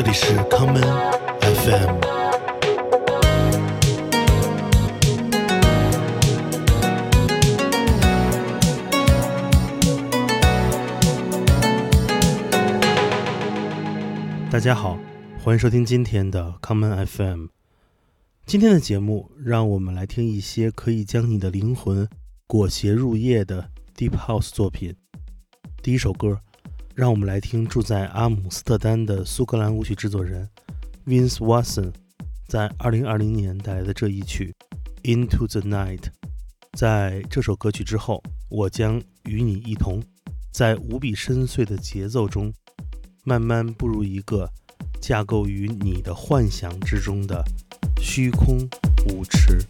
这里是康门 FM。大家好，欢迎收听今天的康门 FM。今天的节目，让我们来听一些可以将你的灵魂裹挟入夜的 Deep House 作品。第一首歌，让我们来听住在阿姆斯特丹的苏格兰舞曲制作人 Vince Watson 在2020年带来的这一曲《Into the Night》。在这首歌曲之后，我将与你一同，在无比深邃的节奏中，慢慢步入一个架构于你的幻想之中的虚空舞池。